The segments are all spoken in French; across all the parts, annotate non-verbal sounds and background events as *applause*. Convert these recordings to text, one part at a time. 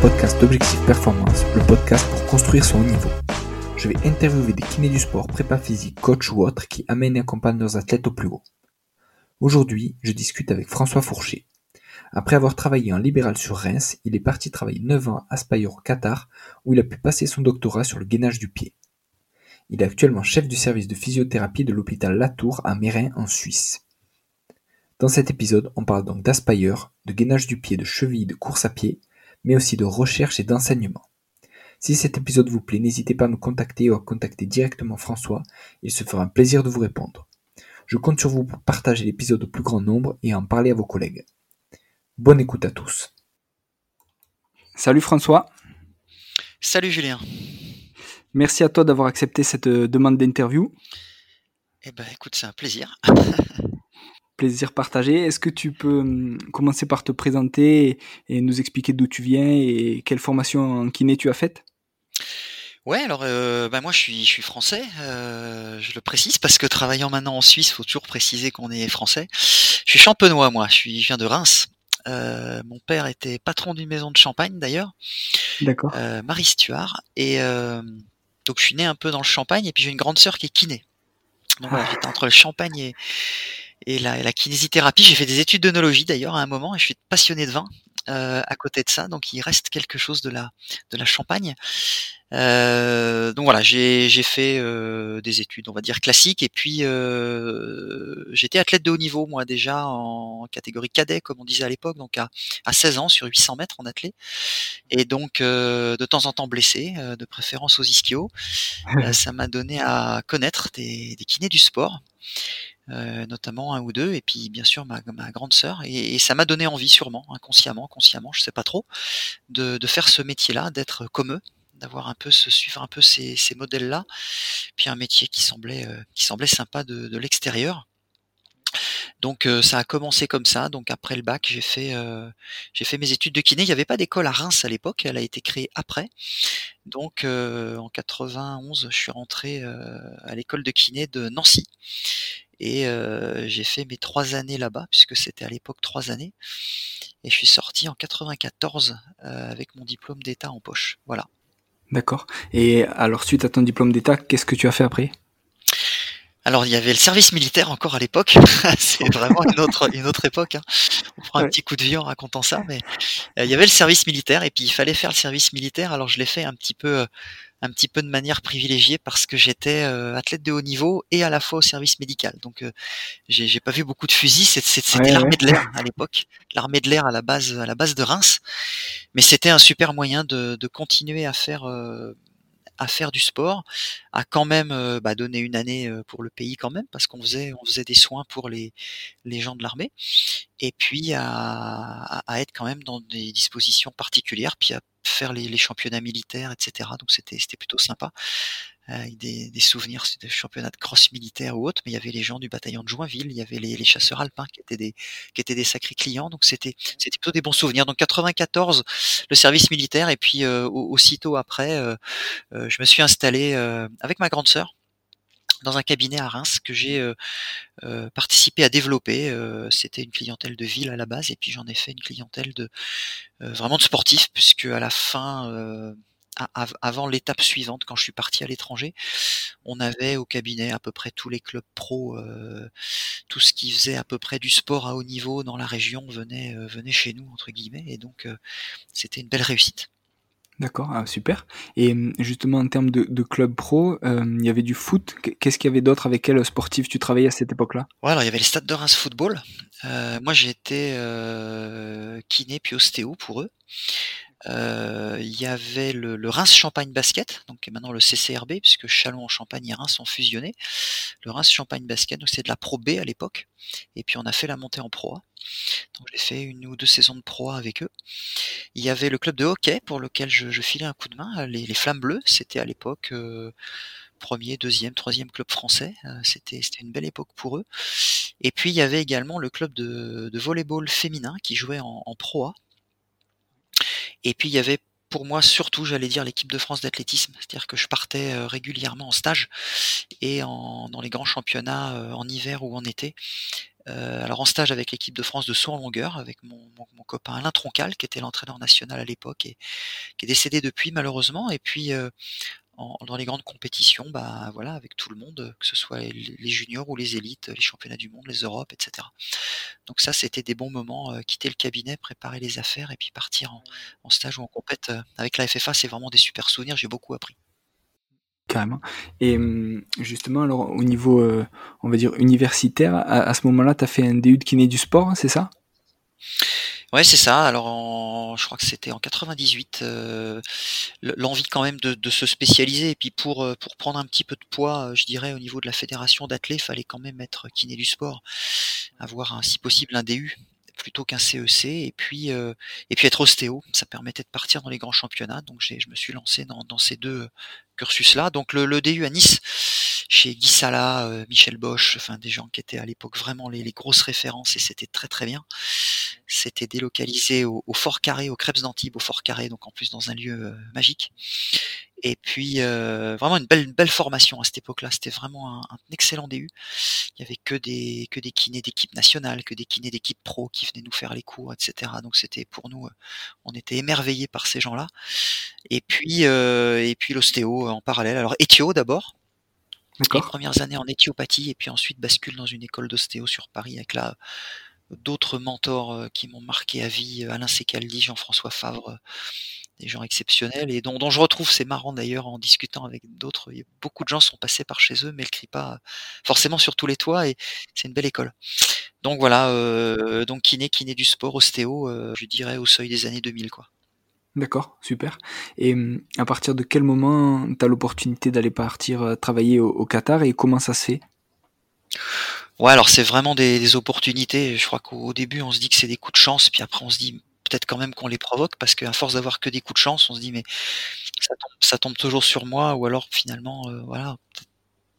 podcast d'Objectif Performance, le podcast pour construire son niveau. Je vais interviewer des kinés du sport, prépa physique, coach ou autres qui amènent et accompagnent leurs athlètes au plus haut. Aujourd'hui, je discute avec François Fourcher. Après avoir travaillé en libéral sur Reims, il est parti travailler 9 ans à Aspire au Qatar, où il a pu passer son doctorat sur le gainage du pied. Il est actuellement chef du service de physiothérapie de l'hôpital Latour à Mérin en Suisse. Dans cet épisode, on parle donc d'Aspire, de gainage du pied, de cheville, de course à pied, mais aussi de recherche et d'enseignement. Si cet épisode vous plaît, n'hésitez pas à me contacter ou à contacter directement François, il se fera un plaisir de vous répondre. Je compte sur vous pour partager l'épisode au plus grand nombre et en parler à vos collègues. Bonne écoute à tous. Salut François. Salut Julien. Merci à toi d'avoir accepté cette euh, demande d'interview. Eh ben écoute, c'est un plaisir. *laughs* plaisir partagé. Est-ce que tu peux hum, commencer par te présenter et nous expliquer d'où tu viens et quelle formation en kiné tu as faite? Ouais, alors euh, bah moi je suis, je suis français, euh, je le précise parce que travaillant maintenant en Suisse, faut toujours préciser qu'on est français. Je suis champenois moi, je, suis, je viens de Reims. Euh, mon père était patron d'une maison de champagne d'ailleurs, D'accord. Marie Stuart, et donc je suis né un peu dans le champagne et puis j'ai une grande sœur qui est kiné. Donc voilà, ah. j'étais entre le champagne et, et la, la kinésithérapie. J'ai fait des études d'œnologie d'ailleurs à un moment et je suis passionné de vin euh, à côté de ça. Donc il reste quelque chose de la, de la Champagne. Euh, donc voilà, j'ai fait euh, des études, on va dire classiques, et puis euh, j'étais athlète de haut niveau moi déjà en catégorie cadet comme on disait à l'époque, donc à, à 16 ans sur 800 mètres en athlète, et donc de temps en temps blessé, de préférence aux ischios. ça m'a donné à connaître des, des kinés du sport. Euh, notamment un ou deux, et puis bien sûr ma, grande sœur. Et, ça m'a donné envie, sûrement, inconsciemment, consciemment, je sais pas trop, de, faire ce métier-là, d'être comme eux, d'avoir un peu se suivre un peu ces, modèles-là. Puis un métier qui semblait euh, qui semblait sympa de l'extérieur. Donc ça a commencé comme ça. Donc après le bac, j'ai fait j'ai fait mes études de kiné. Il n'y avait pas d'école à Reims à l'époque. Elle a été créée après. Donc en 91, je suis rentré à l'école de kiné de Nancy. Et j'ai fait mes trois années là-bas, puisque c'était à l'époque trois années. Et je suis sorti en 94 avec mon diplôme d'État en poche. Voilà. D'accord. Et alors, suite à ton diplôme d'État, qu'est-ce que tu as fait après? Alors il y avait le service militaire encore à l'époque, *laughs* c'est vraiment une autre une autre époque. Hein. On prend un petit coup de vie en racontant ça, mais il y avait le service militaire et puis il fallait faire le service militaire. Alors je l'ai fait un petit peu un petit peu de manière privilégiée parce que j'étais euh, athlète de haut niveau et à la fois au service médical. Donc euh, j'ai pas vu beaucoup de fusils. C'était l'armée de l'air à l'époque, l'armée de l'air à la base à la base de Reims. Mais c'était un super moyen de, de continuer à faire euh, à faire du sport, à quand même bah, donner une année pour le pays quand même, parce qu'on faisait on faisait des soins pour les les gens de l'armée, et puis à, à, être quand même dans des dispositions particulières, puis à faire les, championnats militaires, etc. Donc c'était plutôt sympa. Euh, des, des souvenirs des championnats de cross militaire ou autre, mais il y avait les gens du bataillon de Joinville, il y avait les, chasseurs alpins qui étaient des qui étaient des sacrés clients, donc c'était c'était plutôt des bons souvenirs. Donc 94, le service militaire, et puis euh, aussitôt après, euh, je me suis installé avec ma grande sœur dans un cabinet à Reims que j'ai euh, participé à développer. C'était une clientèle de ville à la base, et puis j'en ai fait une clientèle de vraiment de sportifs, puisque à la fin avant l'étape suivante, quand je suis parti à l'étranger, on avait au cabinet à peu près tous les clubs pro, tout ce qui faisait à peu près du sport à haut niveau dans la région venait, venait chez nous entre guillemets, et donc c'était une belle réussite. D'accord, ah, super. Et hum, justement, en termes de, de club pro, il y avait du foot. Qu'est-ce qu'il y avait d'autre Avec quel sportif tu travaillais à cette époque-là? Ouais, alors il y avait les stades de Reims Football. Euh, moi, j'étais euh, kiné puis ostéo pour eux. Euh, il y avait le, le, Reims Champagne Basket, donc maintenant le CCRB, puisque Chalon en Champagne et Reims sont fusionnés. Le Reims Champagne Basket, donc c'est de la Pro B à l'époque. Et puis on a fait la montée en Pro A. Donc j'ai fait une ou deux saisons de Pro A avec eux. Il y avait le club de hockey pour lequel je, filais un coup de main, les, les Flammes Bleues. C'était à l'époque euh, premier, deuxième, troisième club français. Euh, c'était c'était une belle époque pour eux. Et puis il y avait également le club de, de volleyball féminin qui jouait en, en Pro A et puis il y avait pour moi surtout, j'allais dire, l'équipe de France d'athlétisme, c'est-à-dire que je partais euh, régulièrement en stage et en, dans les grands championnats euh, en hiver ou en été. alors en stage avec l'équipe de France de saut en longueur, avec mon, mon, copain Alain Troncal, qui était l'entraîneur national à l'époque et qui est décédé depuis malheureusement. Et puis dans les grandes compétitions, bah voilà, avec tout le monde, que ce soit les, juniors ou les élites, les championnats du monde, les Europes, etc. Donc ça, c'était des bons moments. Euh, quitter le cabinet, préparer les affaires et puis partir en, stage ou en compète euh, avec la FFA, c'est vraiment des super souvenirs. J'ai beaucoup appris. Carrément. Et hum, justement, alors au niveau, euh, on va dire universitaire, à, ce moment-là, tu as fait un DU de kiné du sport, c'est ça? Ouais, c'est ça. Alors, je crois que c'était en 98, euh, l'envie quand même de, se spécialiser et puis pour euh, pour prendre un petit peu de poids, euh, je dirais au niveau de la fédération d'athlètes, fallait quand même être kiné du sport, avoir un, si possible un DU plutôt qu'un CEC et puis et puis être ostéo, ça permettait de partir dans les grands championnats. Donc j'ai je me suis lancé dans, dans ces deux cursus là. Donc le, le DU à Nice chez Guy Sala, Michel Bosch, enfin des gens qui étaient à l'époque vraiment les, les grosses références et c'était très très bien. C'était délocalisé au, Fort Carré, au Crêpes d'Antibes, au Fort Carré, donc en plus dans un lieu euh, magique. Et puis euh, vraiment une belle, belle formation à cette époque-là. C'était vraiment un, excellent DU. Il y avait que des que des kinés d'équipe nationale, que des kinés d'équipe pro qui venaient nous faire les cours, etc. Donc c'était pour nous, euh, on était émerveillés par ces gens-là. Et puis et puis l'ostéo en parallèle. Alors Éthio d'abord. Les premières années en éthiopathie et puis ensuite bascule dans une école d'ostéo sur Paris avec la d'autres mentors euh, qui m'ont marqué à vie, euh, Alain Secaldi, Jean-François Favre, euh, des gens exceptionnels et dont, dont je retrouve, c'est marrant d'ailleurs en discutant avec d'autres, beaucoup de gens sont passés par chez eux, mais le crient pas forcément sur tous les toits et c'est une belle école. Donc voilà, euh, donc kiné, kiné du sport, ostéo, je dirais au seuil des années 2000 quoi. D'accord, super. Et hum, à partir de quel moment tu as l'opportunité d'aller partir travailler au, au Qatar et comment ça se fait? Ouais, alors c'est vraiment des, opportunités. Je crois qu'au début, on se dit que c'est des coups de chance, puis après, on se dit peut-être quand même qu'on les provoque, parce qu'à force d'avoir que des coups de chance, on se dit mais ça tombe, toujours sur moi, ou alors finalement, euh, voilà,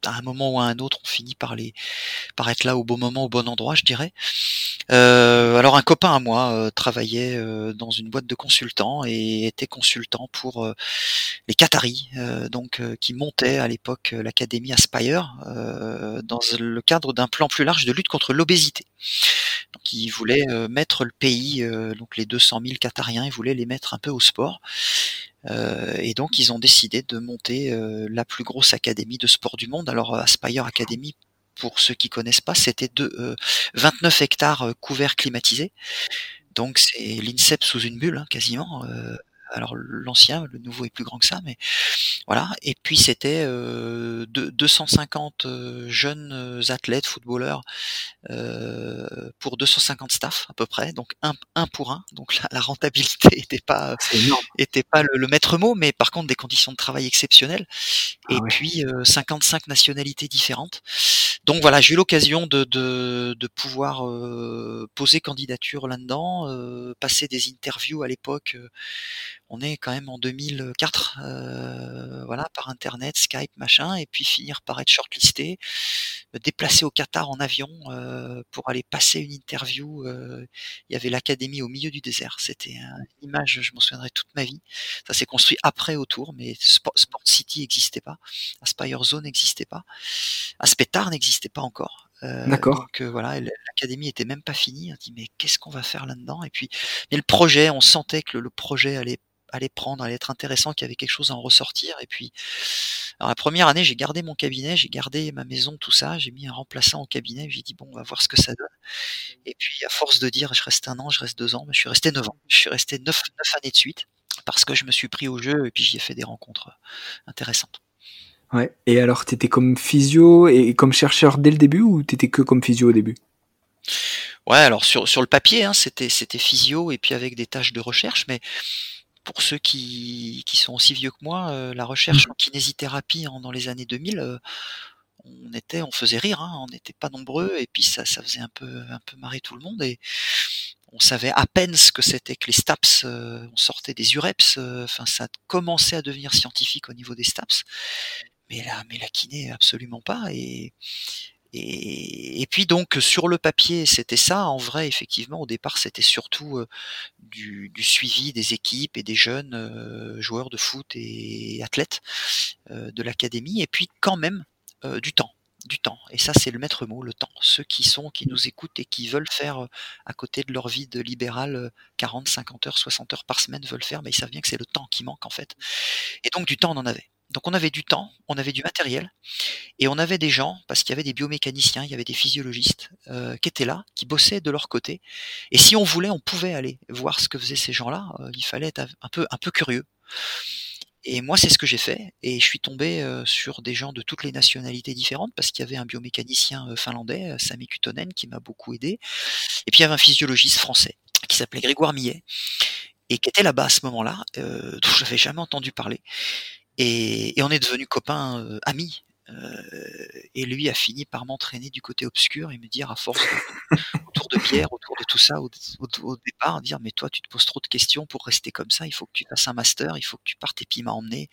à un moment ou à un autre, on finit par les par être là au bon moment, au bon endroit, je dirais. Euh, alors un copain à moi euh, travaillait euh, dans une boîte de consultants et était consultant pour les Qataris, donc qui montaient à l'époque l'académie Aspire dans le cadre d'un plan plus large de lutte contre l'obésité. Donc il voulait mettre le pays, donc les 200 000 Qatariens, il voulait les mettre un peu au sport. Euh, et donc ils ont décidé de monter euh, la plus grosse académie de sport du monde. Alors Aspire Academy, pour ceux qui connaissent pas, c'était de 29 hectares couverts climatisés. Donc c'est l'INSEP sous une bulle, hein, quasiment. Alors l'ancien, le nouveau est plus grand que ça, mais voilà. Et puis c'était euh, 250 jeunes athlètes, footballeurs, euh, pour 250 staff à peu près, donc un, un pour un. Donc la, la rentabilité *laughs* était pas était pas le, maître mot, mais par contre des conditions de travail exceptionnelles. Ah et puis 55 nationalités différentes. Donc voilà, j'ai eu l'occasion de, de, de pouvoir euh, poser candidature là-dedans, euh, passer des interviews à l'époque. Euh, on est quand même en 2004, voilà, par internet, Skype, machin, et puis finir par être shortlisté, me déplacer au Qatar en avion pour aller passer une interview. il y avait l'académie au milieu du désert. C'était une image, je m'en souviendrai toute ma vie. Ça s'est construit après autour, mais Sport, City n'existait pas, Aspire Zone n'existait pas, Aspetar n'existait pas encore. Euh, D'accord. Donc voilà, l'académie était même pas finie. On dit mais qu'est-ce qu'on va faire là-dedans? Et puis, mais le projet, on sentait que le projet allait aller prendre, allait être intéressant, qu'il y avait quelque chose à en ressortir. Et puis, alors la première année, j'ai gardé mon cabinet, j'ai gardé ma maison, tout ça. J'ai mis un remplaçant au cabinet. J'ai dit bon, on va voir ce que ça donne. Et puis, à force de dire, je reste un an, je reste deux ans, je suis resté neuf ans. Je suis resté neuf, neuf années de suite parce que je me suis pris au jeu et puis j'y ai fait des rencontres intéressantes. Ouais. Et alors, t'étais comme physio et comme chercheur dès le début ou t'étais que comme physio au début? Ouais, alors sur, sur le papier, hein, c'était c'était physio et puis avec des tâches de recherche, mais pour ceux qui, qui sont aussi vieux que moi, euh, la recherche mmh. en kinésithérapie dans les années 2000, euh, on était, on faisait rire, hein, on n'était pas nombreux et puis ça, ça faisait un peu, un peu marrer tout le monde et on savait à peine ce que c'était que les STAPS, euh, on sortait des UREPS, enfin ça commençait à devenir scientifique au niveau des STAPS, mais la, mais la kiné absolument pas et et, puis donc sur le papier c'était ça, en vrai effectivement au départ c'était surtout du, suivi des équipes et des jeunes joueurs de foot et athlètes de l'académie et puis quand même du temps. du temps et ça, c'est le maître mot, le temps. Ceux qui sont qui nous écoutent et qui veulent faire, à côté de leur vie de libéral, heu, 40-50 heures, 60 heures par semaine veulent faire, mais ils savent bien que c'est le temps qui manque, en fait et donc du temps, on en avait. Donc on avait du temps, on avait du matériel et on avait des gens, parce qu'il y avait des biomécaniciens, il y avait des physiologistes, heu, qui étaient là, qui bossaient de leur côté. Et si on voulait, on pouvait aller voir ce que faisaient ces gens-là, heu, il fallait être un peu un peu curieux. Et moi, c'est ce que j'ai fait et je suis tombé, heu, sur des gens de toutes les nationalités différentes parce qu'il y avait un biomécanicien, finlandais, Sami Kutonen qui m'a beaucoup aidé. Et puis il y avait un physiologiste français qui s'appelait Grégoire Millet et qui était là-bas à ce moment-là, dont j'avais jamais entendu parler et et on est devenus copains, heu, amis, heu et lui a fini par m'entraîner du côté obscur et me dire à force de *laughs* autour de bière, autour de tout ça, au au au départ, dire: «Mais toi, tu te poses trop de questions pour rester comme ça, il faut que tu fasses un master, il faut que tu partes» et puis il m'a emmené.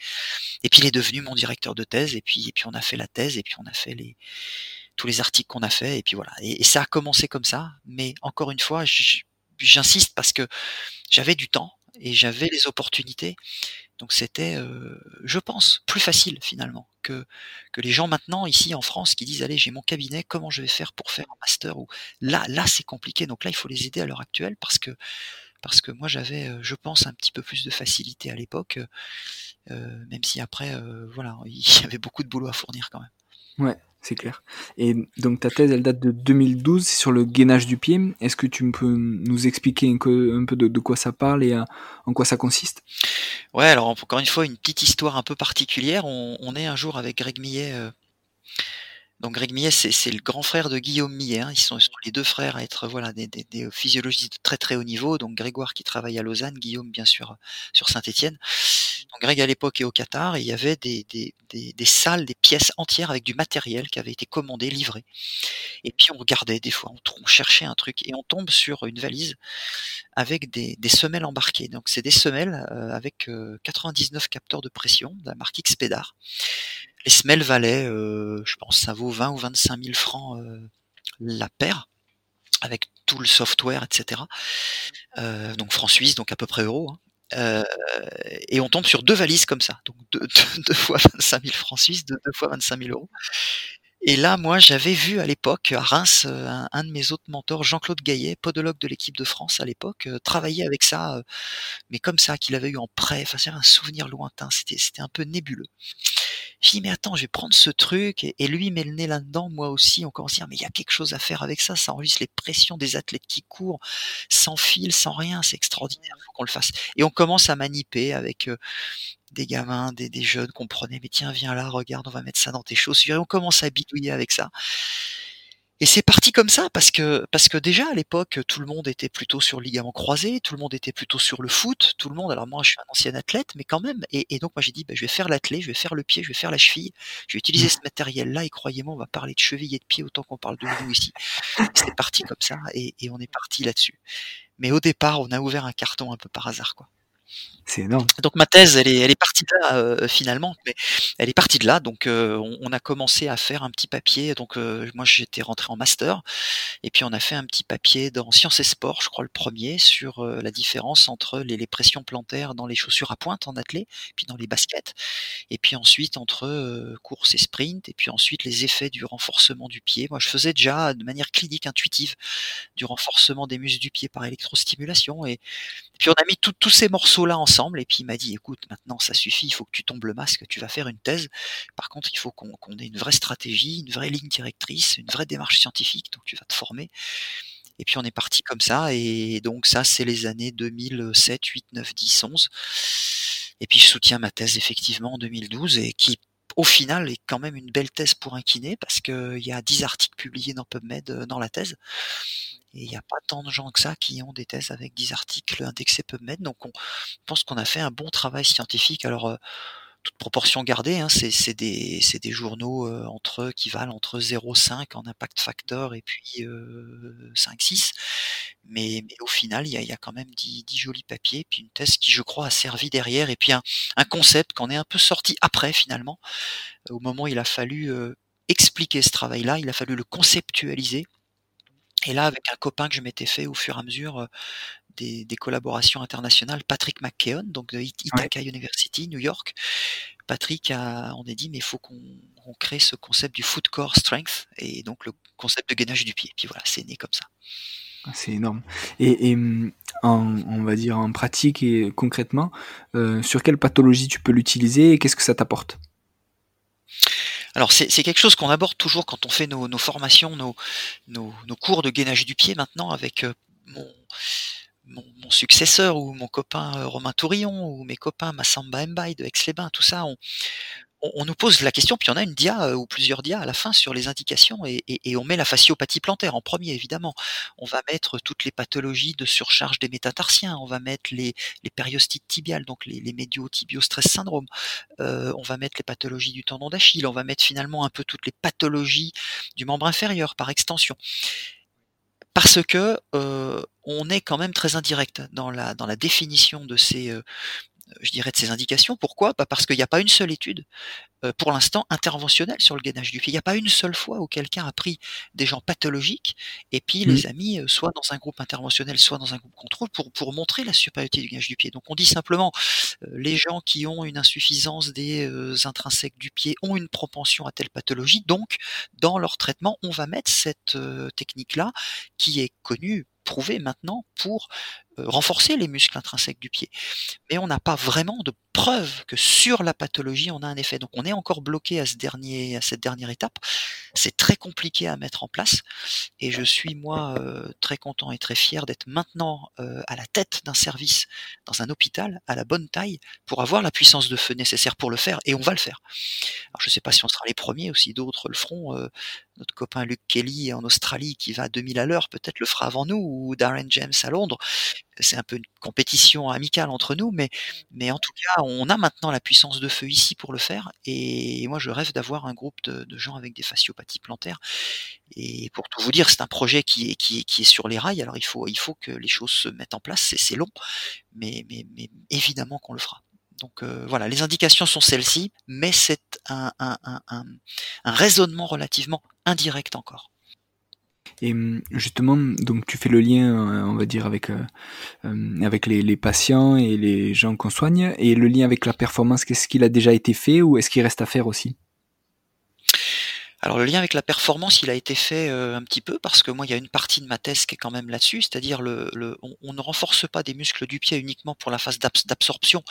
Et puis il est devenu mon directeur de thèse et puis et puis on a fait la thèse et puis on a fait les tous les articles qu'on a fait et puis voilà. Et et ça a commencé comme ça, mais encore une fois, j'insiste parce que j'avais du temps et j'avais les opportunités donc c'était, heu, je pense, plus facile finalement que les gens maintenant ici en France qui disent: «Allez, j'ai mon cabinet, comment je vais faire pour faire un master?» ou là là, c'est compliqué donc là, il faut les aider à l'heure actuelle parce que parce que moi j'avais, heu, je pense un petit peu plus de facilité à l'époque, heu, même si après, voilà, *laughs* il y avait beaucoup de boulot à fournir quand même. C'est clair et donc ta thèse, elle date de 2012, c'est sur le gainage du pied. Est-ce que tu peux nous expliquer un peu de quoi ça parle et heu, en quoi ça consiste? Ouais, alors encore une fois, une petite histoire un peu particulière. On est un jour avec Greg Millet, heu donc Greg Millet, c'est le grand frère de Guillaume Millet, hein. Ils sont les 2 frères à être, voilà, des des des physiologistes de très, très haut niveau. Donc Grégoire qui travaille à Lausanne, Guillaume bien sûr, sur Saint-Étienne. Donc Greg à l'époque est au Qatar et il y avait des salles, des pièces entières avec du matériel qui avait été commandé, livré et puis on regardait des fois, on cherchait un truc et on tombe sur une valise avec des semelles embarquées. Donc c'est des semelles, heu, avec, heu, 99 capteurs de pression de la marque Expedar. Les semelles valaient, heu, je pense ça vaut 20 ou 25 000 francs, la paire avec tout le software et heu, donc francs suisses, donc à peu près euros, hein, heu et on tombe sur 2 valises comme ça, donc 2- 2- 2 fois 25 000 francs suisses, 2- 2 fois 25 000 € et là, moi, j'avais vu à l'époque à Reims, heu, un de mes autres mentors, Jean-Claude Gaillet, podologue de l'équipe de France à l'époque, heu, travailler avec ça, mais comme ça, qu'il avait eu en prêt, enfin, c'est un souvenir lointain, c'était c'était un peu nébuleux. Je dis: «Mais attends, je vais prendre ce truc» et lui, met le nez là-dedans, moi aussi, on commence à dire: «Mais il y a quelque chose à faire avec ça, ça enregistre les pressions des athlètes qui courent, sans fil, sans rien, c'est extraordinaire, faut qu'on le fasse» et on commence à maniper avec, heu, des gamins, des des jeunes qu'on prenait: «Mais tiens, viens là, regarde, on va mettre ça dans tes chaussures» et on commence à bidouiller avec ça et c'est parti comme ça parce que parce que déjà à l'époque, tout le monde était plutôt sur le ligament croisé, tout le monde était plutôt sur le foot, tout le monde alors moi, je suis un ancien athlète, mais quand même et et donc moi j'ai dit: «Bah, je vais faire l'athlé, je vais faire le pied, je vais faire la cheville, je vais utiliser ce matériel-là et croyez-moi, on va parler de cheville et de pied autant qu'on parle de nous ici». C'est parti comme ça et et on est parti là-dessus. Mais au départ, on a ouvert un carton un peu par hasard, quoi. C'est énorme. Donc ma thèse, elle est elle est partie de là, heu, finalement, mais elle est partie de là, donc heu, on a commencé à faire un petit papier, donc heu, moi j'étais rentré en master. Et puis on a fait un petit papier dans Sciences et Sport, je crois le 1er sur, la différence entre les pressions plantaires dans les chaussures à pointe en athlé, puis dans les baskets. Et puis ensuite entre, course et sprint. Et puis ensuite les effets du renforcement du pied. Moi, je faisais déjà de manière clinique, intuitive, du renforcement des muscles du pied par électrostimulation. Et puis on a mis tous ces morceaux-là ensemble et puis il m'a dit: «Écoute, maintenant ça suffit, il faut que tu tombes le masque, tu vas faire une thèse. Par contre, il faut qu'on ait une vraie stratégie, une vraie ligne directrice, une vraie démarche scientifique, donc tu vas te former» et puis on est parti comme ça et donc ça, c'est les années 2007-8-9-10-11 et puis je soutiens ma thèse effectivement en 2012 et qui, au final, est quand même une belle thèse pour un kiné parce qu'il y a 10 articles publiés dans PubMed, heu, dans la thèse et il y a pas tant de gens que ça qui ont des thèses avec 10 articles indexés PubMed, donc on pense qu'on a fait un bon travail scientifique. Alors, heu, toute proportion gardée, hein, c'est des des journaux, heu, entre qui valent entre 0,5 en impact factor et puis, heu, 5-6 mais mais au final, il y a y a quand même 10- 10 jolis papiers, puis une thèse qui, je crois, a servi derrière et puis un concept qu'on est un peu sorti après finalement. Au moment où il a fallu, heu, expliquer ce travail-là, il a fallu le conceptualiser et là, avec un copain que je m'étais fait au fur et à mesure, des des collaborations internationales, Patrick McKeown, donc de Ouais. Ithaca University, New York, Patrick a, on a dit mais il faut qu'on crée ce concept du foot core strength et donc le concept de gainage du pied. Puis voilà, c'est né comme ça. Ah, c'est énorme. Et, hum, en, on va dire en pratique et concrètement, euh, sur quelle pathologie tu peux l'utiliser et qu'est-ce que ça t'apporte? Alors c'est quelque chose qu'on aborde toujours quand on fait nos, formations, nos, nos, cours de gainage du pied maintenant avec euh, mon, mon, successeur ou mon copain euh, Romain Tourillon ou mes copains Massamba Mbaye de Aix-les-Bains, tout ça, on, nous pose la question, puis on a une dia euh, ou plusieurs dias à la fin sur les indications et, on met la fasciopathie plantaire en premier évidemment. On va mettre toutes les pathologies de surcharge des métatarsiens, on va mettre les, périostites tibiales, donc les, les médio-tibio stress syndrome, euh, on va mettre les pathologies du tendon d'Achille, on va mettre finalement un peu toutes les pathologies du membre inférieur par extension parce que euh, on est quand même très indirect dans la dans la définition de ces je dirais, de ces indications. Pourquoi? Bah Parce qu'il n'y a pas une seule étude, euh, pour l'instant, interventionnelle sur le gainage du pied. Il n'y a pas une seule fois où quelqu'un a pris des gens pathologiques et puis mmh. les a mis euh, soit dans un groupe interventionnel, soit dans un groupe contrôle pour, pour montrer la supériorité du gainage du pied. Donc on dit simplement, euh, les gens qui ont une insuffisance des intrinsèques du pied ont une propension à telle pathologie. Donc, dans leur traitement, on va mettre cette technique-là qui est connue prouvé maintenant pour renforcer les muscles intrinsèques du pied. Mais on n'a pas vraiment de preuve que sur la pathologie, on a un effet. Donc on est encore bloqué à, ce dernier, à cette dernière étape. C'est très compliqué à mettre en place. Et je suis, moi, très content et très fier d'être maintenant à la tête d'un service dans un hôpital à la bonne taille pour avoir la puissance de feu nécessaire pour le faire. Et on va le faire. Alors je ne sais pas si on sera les premiers ou si d'autres le feront. notre copain Luke Kelly en Australie qui va à 2000 à l'heure peut-être le fera avant nous ou Darren James à Londres c'est un peu une compétition amicale entre nous, mais, mais en tout cas, on a maintenant la puissance de feu ici pour le faire. Et moi, je rêve d'avoir un groupe de, gens avec des fasciopathies plantaires. Et pour tout vous dire, c'est un projet qui est, qui, est, qui est sur les rails. Alors, il faut, il faut que les choses se mettent en place. C'est long, mais, mais, mais évidemment qu'on le fera. Donc euh, voilà, les indications sont celles-ci, mais c'est un, un, un, un raisonnement relativement indirect encore. Et hum, justement, donc tu fais le lien, euh, on va dire, avec, euh, euh, avec les, les, patients et les gens qu'on soigne, et le lien avec la performance, qu'est-ce qu'il a déjà été fait ou est-ce qu'il reste à faire aussi? Alors le lien avec la performance, il a été fait euh, un petit peu parce que moi, il y a une partie de ma thèse qui est quand même là-dessus, c'est-à-dire le, on, ne renforce pas des muscles du pied uniquement pour la phase d'absorption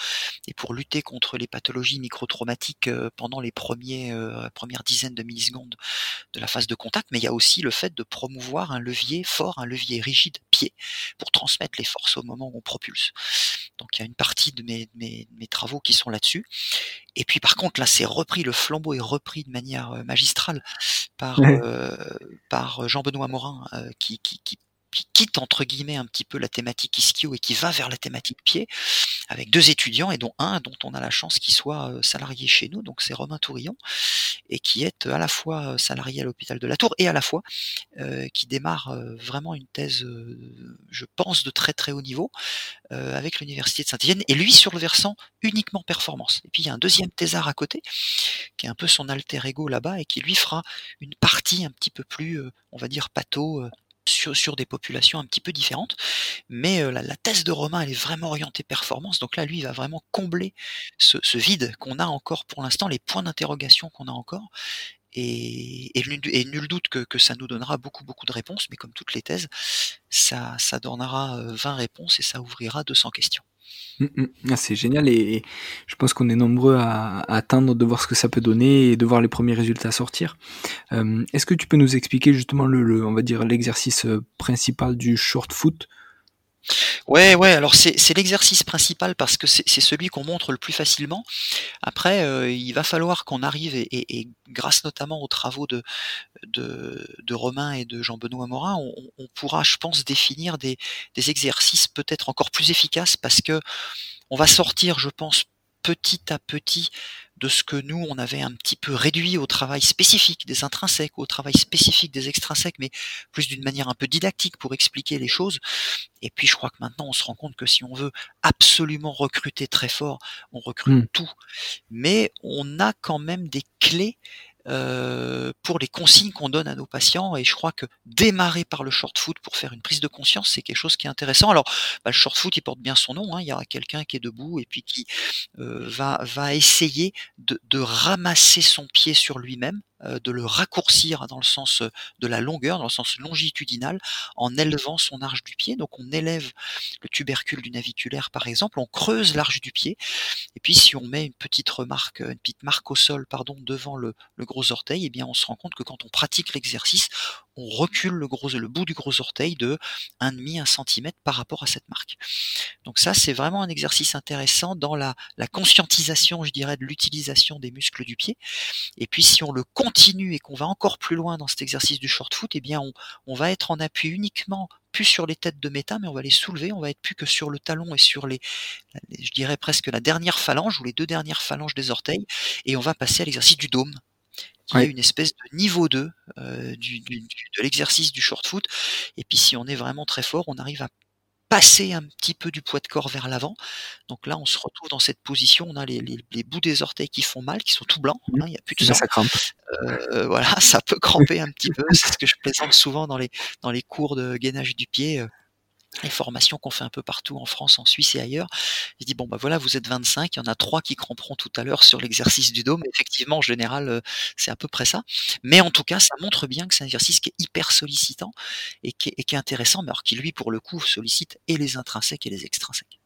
et pour lutter contre les pathologies microtraumatiques euh, pendant les euh, premières dizaines de millisecondes de la phase de contact, mais il y a aussi le fait de promouvoir un levier fort, un levier rigide pied pour transmettre les forces au moment où on propulse. Donc il y a une partie de mes, mes travaux qui sont là-dessus. Et puis par contre là, c'est repris, le flambeau est repris de manière magistrale par, euh, par Jean-Benoît Morin, euh, qui, qui, qui, quitte entre guillemets un petit peu la thématique ischio et qui va vers la thématique pied, avec deux étudiants et dont un dont on a la chance qu'il soit euh, salarié chez nous, donc c'est Romain Tourillon, et qui est à la fois salarié à l'hôpital de la Tour et à la fois qui démarre vraiment une thèse, je pense, de très très haut niveau avec l'université de Saint-Étienne, et lui sur le versant uniquement performance. Et puis il y a un deuxième thésard à côté, qui est un peu son alter ego là-bas, et qui lui fera une partie un petit peu plus, on va dire, patho, sur, sur, des populations un petit peu différentes. Mais la, la, thèse de Romain, elle est vraiment orientée performance. Donc là, lui, il va vraiment combler ce vide qu'on a encore pour l'instant, les points d'interrogation qu'on a encore. Et, nul doute que, ça nous donnera beaucoup, beaucoup de réponses. Mais comme toutes les thèses, ça, donnera 20 réponses et ça ouvrira 200 questions. Mmh, mmh. Ah, c'est génial et, je pense qu'on est nombreux à, attendre de voir ce que ça peut donner et de voir les premiers résultats sortir. Euh, est-ce que tu peux nous expliquer justement le, on va dire l'exercice euh, principal du short foot Ouais, ouais. Alors c'est l'exercice principal parce que c'est celui qu'on montre le plus facilement. Après, euh, il va falloir qu'on arrive et, et, grâce notamment aux travaux de de, Romain et de Jean-Benoît Morin, on, on, pourra, je pense, définir des, des exercices peut-être encore plus efficaces parce que on va sortir, je pense, petit à petit de ce que nous, on avait un petit peu réduit au travail spécifique des intrinsèques, au travail spécifique des extrinsèques, mais plus d'une manière un peu didactique pour expliquer les choses. Et puis je crois que maintenant, on se rend compte que si on veut absolument recruter très fort, on recrute mmh. tout. Mais on a quand même des clés pour les consignes qu'on donne à nos patients. Et je crois que démarrer par le short foot pour faire une prise de conscience, c'est quelque chose qui est intéressant. Alors, bah, le short foot, il porte bien son nom. Hein. Il y aura quelqu'un qui est debout et puis qui va, va essayer de, ramasser son pied sur lui-même euh, de le raccourcir dans le sens euh, de la longueur, dans le sens longitudinal, en élevant son arche du pied. Donc on élève le tubercule du naviculaire par exemple, on creuse l'arche du pied, et puis si on met une petite remarque, une petite marque au sol, pardon, devant le, gros orteil, eh bien on se rend compte que quand on pratique l'exercice, on recule le, gros, le bout du gros orteil de 1,5 cm par rapport à cette marque. Donc ça, c'est vraiment un exercice intéressant dans la, la conscientisation, je dirais, de l'utilisation des muscles du pied. Et puis si on le continue et qu'on va encore plus loin dans cet exercice du short foot, eh bien on, on va être en appui uniquement plus sur les têtes de méta, mais on va les soulever, on va être plus que sur le talon et sur les, je dirais presque la dernière phalange ou les deux dernières phalanges des orteils, et on va passer à l'exercice du dôme, qui est une espèce de niveau 2 euh, du, du, de l'exercice du short foot. Et puis si on est vraiment très fort, on arrive à passer un petit peu du poids de corps vers l'avant. Donc là, on se retrouve dans cette position. On a les, les, bouts des orteils qui font mal, qui sont tout blancs. Mmh. Hein, il n'y a plus de sang. Ça crampe. Euh, voilà, *laughs* ça peut cramper un petit peu. C'est ce que je plaisante souvent dans les dans les cours de gainage du pied. Les formations qu'on fait un peu partout en France, en Suisse et ailleurs. Il dit bon bah voilà, vous êtes 25, il y en a trois qui cramperont tout à l'heure sur l'exercice du dôme. Effectivement, en général, euh, c'est à peu près ça. Mais en tout cas, ça montre bien que c'est un exercice qui est hyper sollicitant et qui est, intéressant, mais alors qui lui, pour le coup, sollicite et les intrinsèques et les extrinsèques.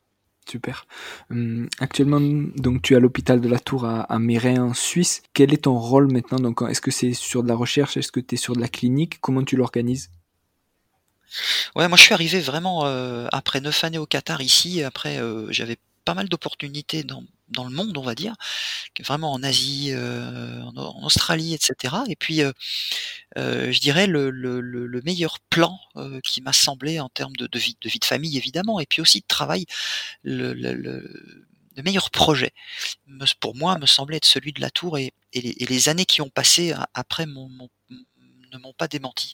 Super. Hum, actuellement, donc tu es à l'hôpital de la Tour à, à en Suisse. Quel est ton rôle maintenant? Donc, est-ce que c'est sur de la recherche? Est-ce que tu es sur de la clinique? Comment tu l'organises? Ouais, moi je suis arrivé vraiment euh, après neuf années au Qatar ici. Après, euh, j'avais pas mal d'opportunités dans, dans le monde, on va dire, vraiment en Asie, euh, en, Australie, etc. Et puis, je dirais le, le, le meilleur plan qui m'a semblé en termes de, de, vie, de vie de famille évidemment, et puis aussi de travail, le, le meilleur projet, pour moi, me semblait être celui de la tour et, et, les, années qui ont passé après ne m'ont pas démenti.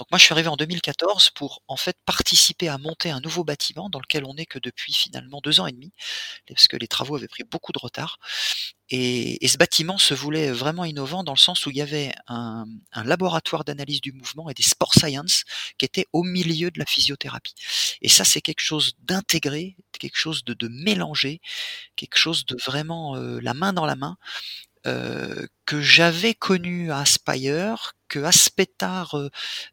Donc moi je suis arrivé en 2014 pour en fait participer à monter un nouveau bâtiment dans lequel on n'est que depuis finalement deux ans et demi, parce que les travaux avaient pris beaucoup de retard. Et, ce bâtiment se voulait vraiment innovant dans le sens où il y avait un, laboratoire d'analyse du mouvement et des sport science qui était au milieu de la physiothérapie. Et ça, c'est quelque chose d'intégré, quelque chose de, de mélangé, quelque chose de vraiment euh, la main dans la main. Euh, que j'avais connu à Aspire, que Aspetar euh,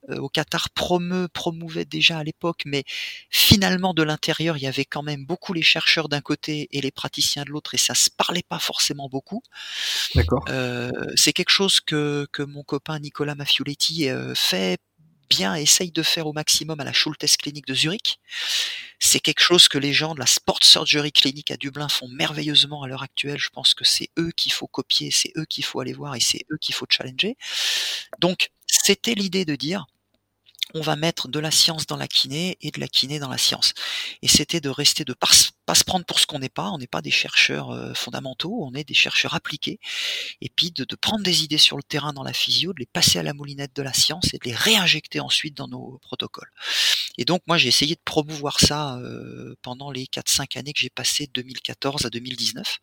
euh, au Qatar promeut, promouvait déjà à l'époque, mais finalement de l'intérieur, il y avait quand même beaucoup les chercheurs d'un côté et les praticiens de l'autre, et ça se parlait pas forcément beaucoup. D'accord. c'est quelque chose que, que mon copain Nicolas Maffioletti fait bien essaye de faire au maximum à la Schultes Clinic de Zurich. C'est quelque chose que les gens de la Sport Surgery Clinic à Dublin font merveilleusement à l'heure actuelle. Je pense que c'est eux qu'il faut copier, c'est eux qu'il faut aller voir et c'est eux qu'il faut challenger. Donc, c'était l'idée de dire, on va mettre de la science dans la kiné et de la kiné dans la science. Et c'était de rester, de pas, se prendre pour ce qu'on n'est pas. On n'est pas des chercheurs euh, fondamentaux, on est des chercheurs appliqués. Et puis de, de, prendre des idées sur le terrain dans la physio, de les passer à la moulinette de la science et de les réinjecter ensuite dans nos protocoles. Et donc moi j'ai essayé de promouvoir ça euh, pendant les 4-5 années que j'ai passées de 2014 à 2019.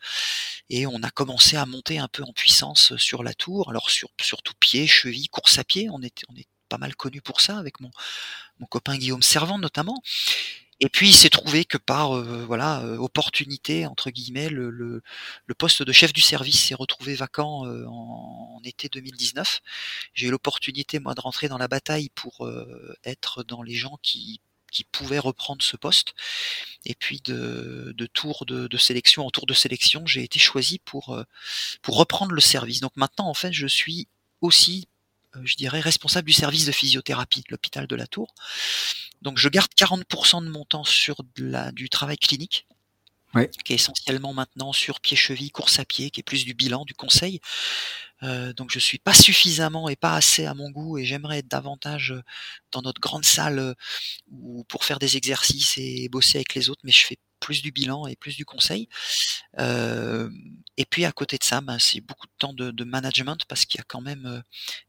Et on a commencé à monter un peu en puissance sur la tour. Alors sur surtout pied, cheville, course à pied, on était on était pas mal connu pour ça, avec mon, mon copain Guillaume Servant notamment. Et puis il s'est trouvé que par euh, voilà euh, opportunité entre guillemets le, le, poste de chef du service s'est retrouvé vacant euh, en, été 2019. J'ai eu l'opportunité moi de rentrer dans la bataille pour être dans les gens qui qui pouvaient reprendre ce poste. Et puis de, de tour de, de, sélection en tour de sélection, j'ai été choisi pour pour reprendre le service. Donc maintenant en fait je suis aussi je dirais, responsable du service de physiothérapie de l'hôpital de la Tour. Donc je garde 40% de mon temps sur de la, du travail clinique, qui est essentiellement maintenant sur pied-cheville, course à pied, qui est plus du bilan, du conseil. Euh, donc je suis pas suffisamment et pas assez à mon goût et j'aimerais être davantage dans notre grande salle euh, pour faire des exercices et bosser avec les autres, mais je fais plus du bilan et plus du conseil. Et puis à côté de ça, ben, c'est beaucoup de temps de, management parce qu'il y a quand même, euh,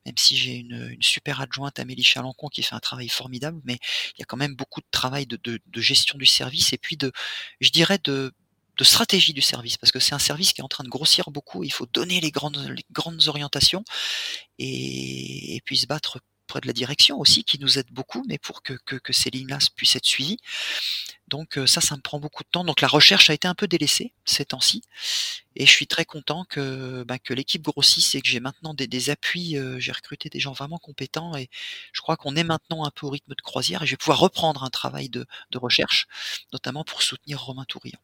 même si j'ai une, super adjointe Amélie Chalancon qui fait un travail formidable, mais il y a quand même beaucoup de travail de, gestion du service et puis de, je dirais de stratégie du service, parce que c'est un service qui est en train de grossir beaucoup. Il faut donner les grandes, orientations et puis se battre de la direction aussi, qui nous aide beaucoup, mais pour que, que, que ces lignes-là puissent être suivies. Donc ça, ça me prend beaucoup de temps. Donc la recherche a été un peu délaissée ces temps-ci, et je suis très content que, bah, que l'équipe grossisse et que j'ai maintenant des, des appuis. Euh, j'ai recruté des gens vraiment compétents, et je crois qu'on est maintenant un peu au rythme de croisière, et je vais pouvoir reprendre un travail de, de recherche, notamment pour soutenir Romain Tourillon.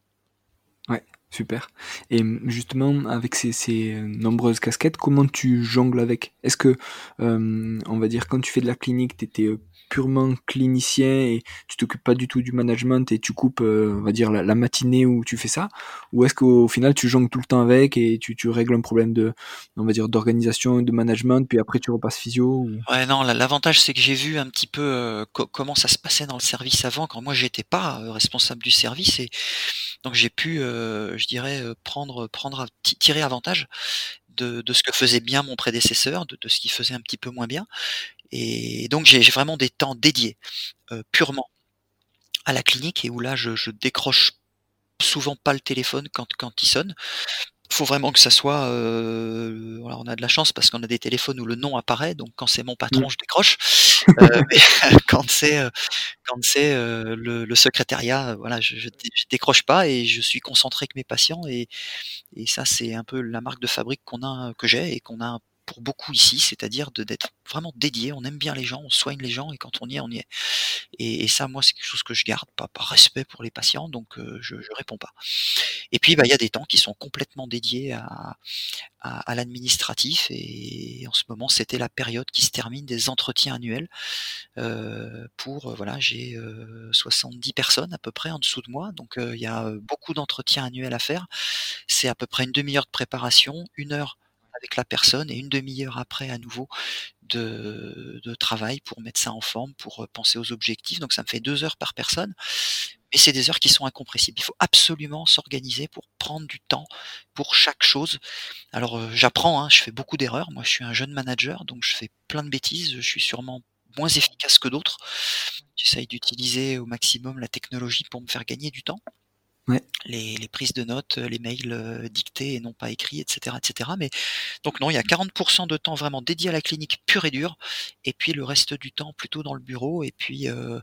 Ouais, super. Et mmh, justement, avec ces, ces nombreuses casquettes, comment tu jongles avec? Est-ce que, euh, on va dire, quand tu fais de la clinique, tu étais purement clinicien et tu t'occupes pas du tout du management et tu coupes, euh, on va dire, la, matinée où tu fais ça? Ou est-ce qu'au final, tu jongles tout le temps avec et tu, règles un problème de, on va dire, d'organisation et de management, puis après tu repasses physio Ouais, non, l'avantage, c'est que j'ai vu un petit peu euh, comment ça se passait dans le service avant, quand moi, j'étais pas responsable du service donc j'ai pu, euh, je dirais, euh, prendre, prendre, tirer avantage de, ce que faisait bien mon prédécesseur, de, de ce qu'il faisait un petit peu moins bien. Et donc j'ai vraiment des temps dédiés euh, purement à la clinique et où là je, je décroche souvent pas le téléphone quand, quand il sonne faut vraiment que ça soit. Euh, on a de la chance parce qu'on a des téléphones où le nom apparaît, donc quand c'est mon patron, je décroche. Euh, *laughs* mais *laughs* quand c'est euh, quand c'est euh, le, le, secrétariat, voilà, je, je, décroche pas et je suis concentré avec mes patients et, et ça c'est un peu la marque de fabrique qu'on a que j'ai et qu'on a pour beaucoup ici, c'est-à-dire d'être vraiment dédié. On aime bien les gens, on soigne les gens et quand on y est, on y est. Et, ça, moi, c'est quelque chose que je garde, pas par respect pour les patients, donc euh, je, je réponds pas. Et puis, bah, il y a des temps qui sont complètement dédiés à, l'administratif et en ce moment, c'était la période qui se termine des entretiens annuels euh, pour euh, voilà, j'ai 70 euh, personnes à peu près en dessous de moi, donc il y a beaucoup d'entretiens annuels à faire. C'est à peu près une demi-heure de préparation, une heure avec la personne et une demi-heure après à nouveau de, travail pour mettre ça en forme, pour penser aux objectifs. Donc ça me fait deux heures par personne. Mais c'est des heures qui sont incompressibles. Il faut absolument s'organiser pour prendre du temps pour chaque chose. Alors j'apprends, hein, je fais beaucoup d'erreurs. Moi je suis un jeune manager, donc je fais plein de bêtises. Je suis sûrement moins efficace que d'autres. J'essaye d'utiliser au maximum la technologie pour me faire gagner du temps. Les, prises de notes, les mails euh, dictés et non pas écrits, etc., etc. Mais donc non, il y a 40% de temps vraiment dédié à la clinique pure et dure, et puis le reste du temps plutôt dans le bureau. Et puis euh,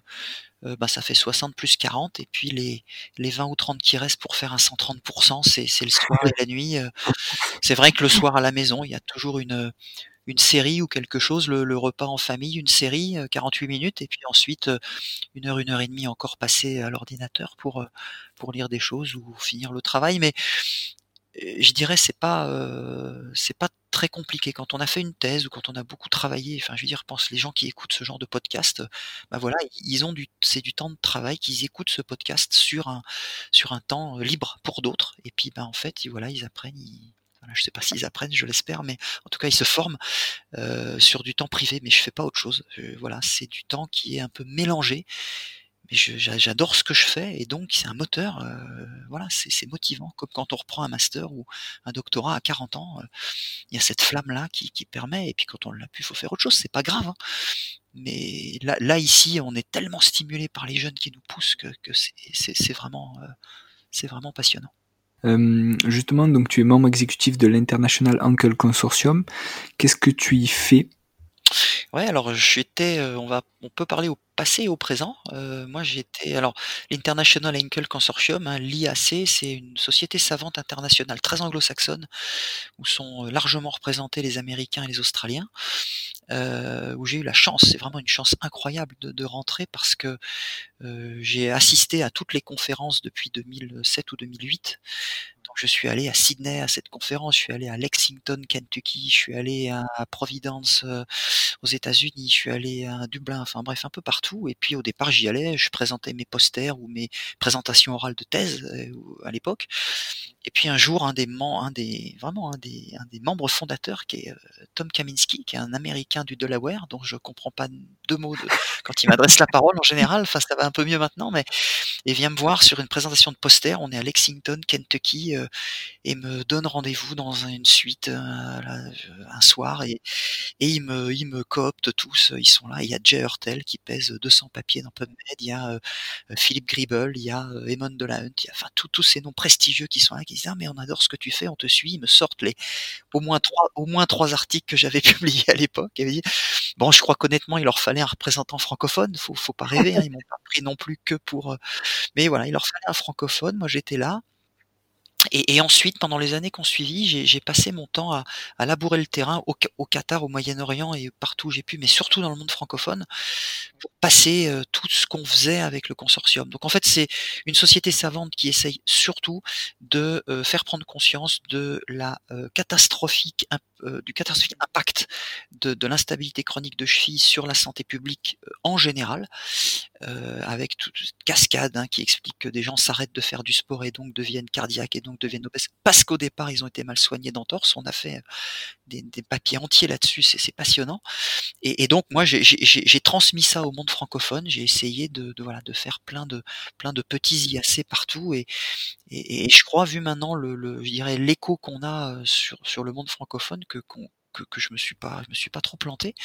euh, bah, ça fait 60 plus 40, et puis les, les 20 ou 30 qui restent pour faire un 130%, c'est, c'est le soir et la nuit. C'est vrai que le soir à la maison, il y a toujours une une série ou quelque chose, le, repas en famille, une série, 48 minutes, et puis ensuite une heure, une heure et demie encore passée à l'ordinateur pour pour lire des choses ou finir le travail. Mais je dirais c'est pas euh, pas très compliqué quand on a fait une thèse ou quand on a beaucoup travaillé. Enfin, je veux dire, pense les gens qui écoutent ce genre de podcast, bah voilà, ils ont du c'est du temps de travail qu'ils écoutent ce podcast sur un temps libre pour d'autres. Et puis, ben en fait, voilà, ils apprennent, ils, je sais pas s'ils apprennent, je l'espère, mais en tout cas ils se forment euh, sur du temps privé. Mais je fais pas autre chose. Voilà, c'est du temps qui est un peu mélangé. Mais j'adore ce que je fais et donc c'est un moteur. Euh, voilà, c'est motivant. Comme quand on reprend un master ou un doctorat à 40 ans, euh, il y a cette flamme là qui, qui permet. Et puis quand on l'a pu, faut faire autre chose. C'est pas grave. Hein. Mais là, là, ici, on est tellement stimulé par les jeunes qui nous poussent que, que c'est vraiment, euh, c'est vraiment passionnant. Euh, justement, donc tu es membre exécutif de l'International Ankle Consortium. Qu'est-ce que tu y fais Ouais, alors j'étais, on va, on peut parler au passé et au présent. Euh, moi, j'étais, alors l'International Ankle Consortium, hein, l'IAC, c'est une société savante internationale très anglo-saxonne où sont largement représentés les Américains et les Australiens. Euh, où j'ai eu la chance, c'est vraiment une chance incroyable de, de rentrer parce que euh, j'ai assisté à toutes les conférences depuis 2007 ou 2008 je suis allé à Sydney à cette conférence, je suis allé à Lexington, Kentucky, je suis allé à Providence euh, aux États-Unis, je suis allé à Dublin, enfin bref, un peu partout. Et puis au départ, j'y allais, je présentais mes posters ou mes présentations orales de thèse euh, à l'époque. Et puis un jour, un des, membres fondateurs, qui est Tom Kaminski, qui est un Américain du Delaware, dont je comprends pas deux mots quand il m'adresse la parole en général. Enfin, ça va un peu mieux maintenant, mais il vient me voir sur une présentation de poster. On est à Lexington, Kentucky, et me donne rendez-vous dans une suite un soir, et, et il me, il me coopte tous. Ils sont là. Il y a Jay Hurtel qui pèse 200 papiers dans PubMed. Il y a Philippe Gribble, il y a Eamon Delahunt, il y a enfin tous ces noms prestigieux qui sont là, qui ah mais on adore ce que tu fais, on te suit, ils me sortent les au moins trois articles que j'avais *laughs* publiés à l'époque. Bon, je crois qu'honnêtement il leur fallait un représentant francophone, faut faut pas rêver, hein, ils m'ont pas pris non plus que pour, mais voilà, il leur fallait un francophone. Moi j'étais là. Et, et, ensuite, pendant les années qu'on suivi, j'ai passé mon temps à, à, labourer le terrain au, au Qatar, au Moyen-Orient et partout où j'ai pu, mais surtout dans le monde francophone, pour passer euh, tout ce qu'on faisait avec le consortium. Donc en fait, c'est une société savante qui essaye surtout de euh, faire prendre conscience de la euh, catastrophique du catastrophique impact de, de l'instabilité chronique de cheville sur la santé publique en général, avec toute cascade hein, qui explique que des gens s'arrêtent de faire du sport et donc deviennent cardiaques et donc donc deviennent obèses parce qu'au départ ils ont été mal soignés d'entorse. On a fait euh, des, des papiers entiers là-dessus, c'est passionnant. Et, et, donc moi j'ai transmis ça au monde francophone. J'ai essayé de, de, voilà de faire plein de plein de petits IAC partout et, et, et je crois vu maintenant le, le je dirais l'écho qu'on a euh, sur sur le monde francophone que qu'on que, je me suis pas me suis pas trop planté.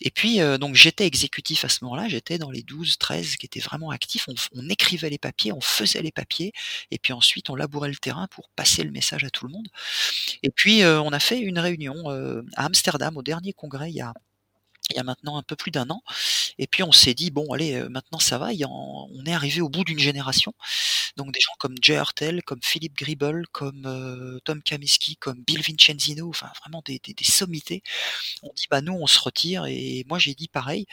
Et puis euh, donc j'étais exécutif à ce moment-là j'étais dans les 12 13 qui étaient vraiment actifs on, on, écrivait les papiers on faisait les papiers et puis ensuite on labourait le terrain pour passer le message à tout le monde. Et puis euh, on a fait une réunion euh, à Amsterdam au dernier congrès il y a il y a maintenant un peu plus d'un an. Et puis on s'est dit, bon, allez, maintenant ça va, on est arrivé au bout d'une génération. Donc des gens comme Jay Hartel, comme Philippe Gribble, comme euh, Tom Kamiski, comme Bill Vincenzino, enfin vraiment des, des, sommités. On dit bah nous on se retire et moi j'ai dit pareil.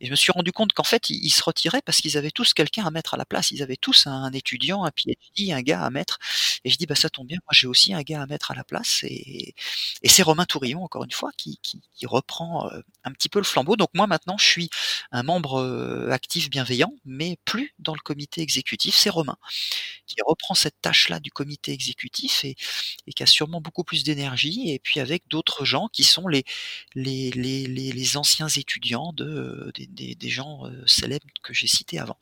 Et je me suis rendu compte qu'en fait ils, se retiraient parce qu'ils avaient tous quelqu'un à mettre à la place. Ils avaient tous un, étudiant, un PhD, un gars à mettre. Et je dis bah ça tombe bien, moi j'ai aussi un gars à mettre à la place. Et, et c'est Romain Tourillon encore une fois qui, qui, qui reprend euh, un petit peu le flambeau. Donc moi maintenant je suis un membre euh, actif bienveillant, mais plus dans le comité exécutif. C'est Romain qui reprend cette tâche-là du comité exécutif et, et, qui a sûrement beaucoup plus d'énergie, et puis avec d'autres gens qui sont les, les, les, les, anciens étudiants de, des, des, des gens euh, célèbres que j'ai cités avant.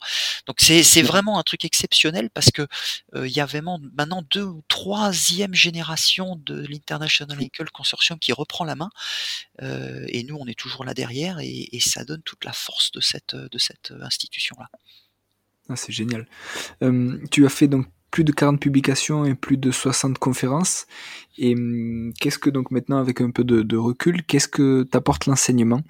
Donc c'est vraiment un truc exceptionnel parce que euh, il y a vraiment maintenant deux ou troisième génération de l'International Equal Consortium qui reprend la main, euh, et nous on est toujours là derrière, et, et ça donne toute la force de cette, de cette institution-là. Ah, c'est génial. Euh, tu as fait donc plus de 40 publications et plus de 60 conférences. Et hum, qu'est-ce que donc maintenant, avec un peu de, de recul, qu'est-ce que t'apporte l'enseignement?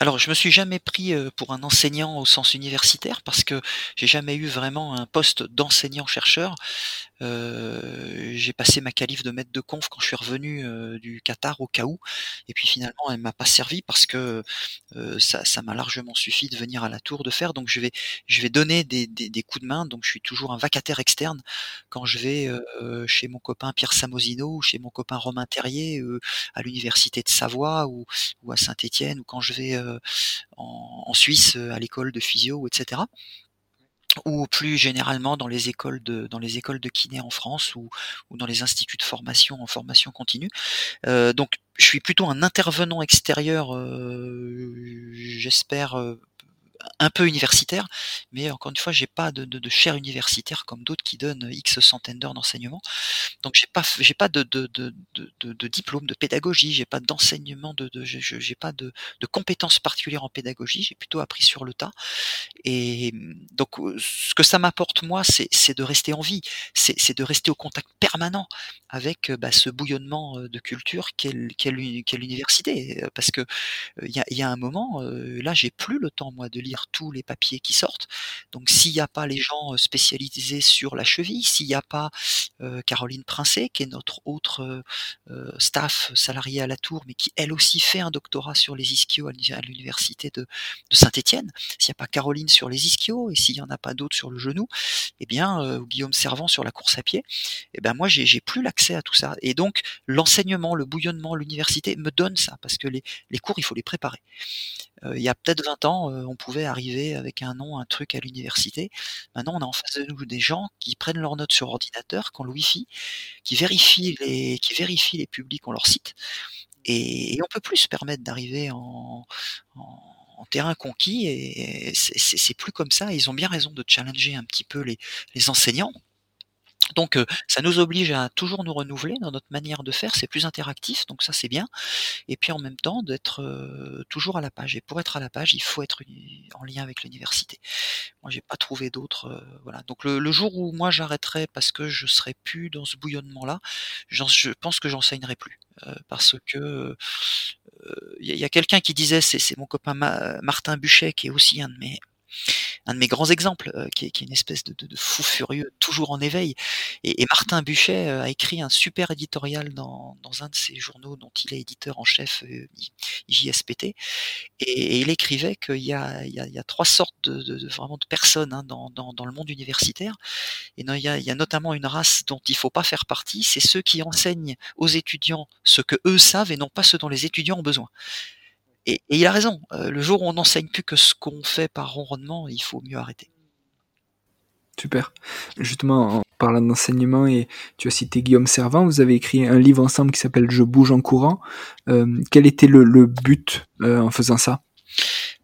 Alors, je me suis jamais pris pour un enseignant au sens universitaire parce que j'ai jamais eu vraiment un poste d'enseignant-chercheur. Euh, j'ai passé ma qualif de maître de conf quand je suis revenu euh, du Qatar au cas où, et puis finalement elle m'a pas servi parce que euh, ça, ça m'a largement suffi de venir à la tour de faire. Donc je vais, je vais donner des, des, des, coups de main. Donc je suis toujours un vacataire externe quand je vais chez mon copain Pierre Samosino ou chez mon copain Romain Terrier à l'université de Savoie ou, ou à Saint-Étienne ou quand je vais en, en, Suisse à l'école de physio, etc ou plus généralement dans les écoles de dans les écoles de kiné en France ou, ou dans les instituts de formation en formation continue. Euh, donc je suis plutôt un intervenant extérieur, euh, j'espère euh, un peu universitaire, mais encore une fois, j'ai pas de, de, de chaire universitaire comme d'autres qui donnent X centaines d'heures d'enseignement. Donc j'ai pas j'ai pas de, de, diplôme de pédagogie, j'ai pas d'enseignement, de, j'ai pas de, compétences particulières en pédagogie, j'ai plutôt appris sur le tas. Et donc ce que ça m'apporte moi, c'est de rester en vie, c'est de rester au contact permanent avec bah, ce bouillonnement de culture qu'est l'université, parce que il y a, y a un moment, là j'ai plus le temps moi de lire tous les papiers qui sortent. Donc s'il n'y a pas les gens spécialisés sur la cheville, s'il n'y a pas Caroline Princet, qui est notre autre staff salarié à la Tour, mais qui elle aussi fait un doctorat sur les ischios à l'université de, Saint-Étienne, s'il n'y a pas Caroline sur les ischios et s'il n'y en a pas d'autres sur le genou, eh bien euh, Guillaume Servant sur la course à pied, eh ben moi j'ai plus l'accès à tout ça. Et donc l'enseignement, le bouillonnement, l'université me donne ça parce que les cours il faut les préparer. Il y a peut-être 20 ans, on pouvait arriver avec un nom, un truc à l'université. Maintenant, on a en face de nous des gens qui prennent leurs notes sur ordinateur, qui ont le wifi, qui vérifient les qui vérifient les publics qui ont leur site et et on peut plus se permettre d'arriver en en en terrain conquis et c'est plus comme ça. Ils ont bien raison de challenger un petit peu les les enseignants. Donc heu, ça nous oblige à toujours nous renouveler dans notre manière de faire, c'est plus interactif, donc ça c'est bien. Et puis en même temps d'être, heu, toujours à la page. Et pour être à la page, il faut être en lien avec l'université. Moi j'ai pas trouvé d'autres, heu, voilà. Donc le le jour où moi j'arrêterai parce que je serai plus dans ce bouillonnement-là, je pense que j'enseignerai plus, heu, parce que, heu il y a quelqu'un qui disait, c'est mon copain Ma Martin Buchet qui est aussi un de mes un de mes grands exemples, heu, qui est une espèce de fou furieux, toujours en éveil. Et Martin Buchet, heu, a écrit un super éditorial dans un de ses journaux dont il est éditeur en chef, heu, I JSPT et et il écrivait qu'il y a 3 sortes de vraiment de personnes, hein, dans le monde universitaire. Et il y a il y a notamment une race dont il faut pas faire partie, c'est ceux qui enseignent aux étudiants ce que eux savent et non pas ce dont les étudiants ont besoin. Et il a raison, heu, le jour où on n'enseigne plus que ce qu'on fait par ronronnement, il faut mieux arrêter. Super. Justement, en parlant d'enseignement et tu as cité Guillaume Servant, vous avez écrit un livre ensemble qui s'appelle Je bouge en courant. Heu, quel était le but, heu, en faisant ça?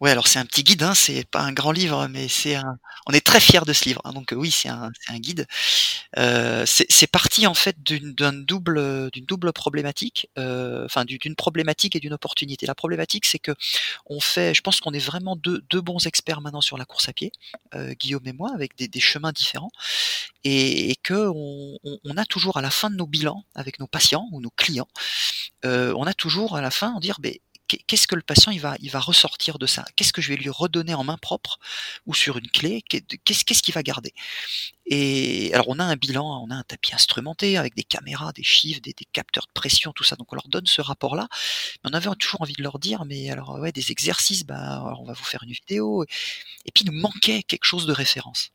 Ouais, alors c'est un petit guide, hein, c'est pas un grand livre, mais c'est un on est très fiers de ce livre, hein, donc oui, c'est un guide. Heu, c'est parti en fait d'une d'un double, d'une double problématique, heu, enfin d'u d'une problématique et d'une opportunité. La problématique, c'est qu'on fait je pense qu'on est vraiment 2- 2 bons experts maintenant sur la course à pied, heu, Guillaume et moi, avec des chemins différents et et qu'on on on a toujours à la fin de nos bilans avec nos patients ou nos clients, on a toujours à la fin, dire: «Beh, qu'est qu'est-ce que le patient il va il va ressortir de ça? Qu'est-ce que je vais lui redonner en main propre ou sur une clé? Qu'est-ce qu'il va garder?» et alors on a un bilan, on a un tapis instrumenté avec des caméras, des chiffres, des capteurs de pression, tout ça, donc on leur donne ce rapport-là. Mais on avait toujours envie de leur dire: «Mais alors, ouais, des exercices, bah, on va vous faire une vidéo» et puis il nous manquait quelque chose de référence.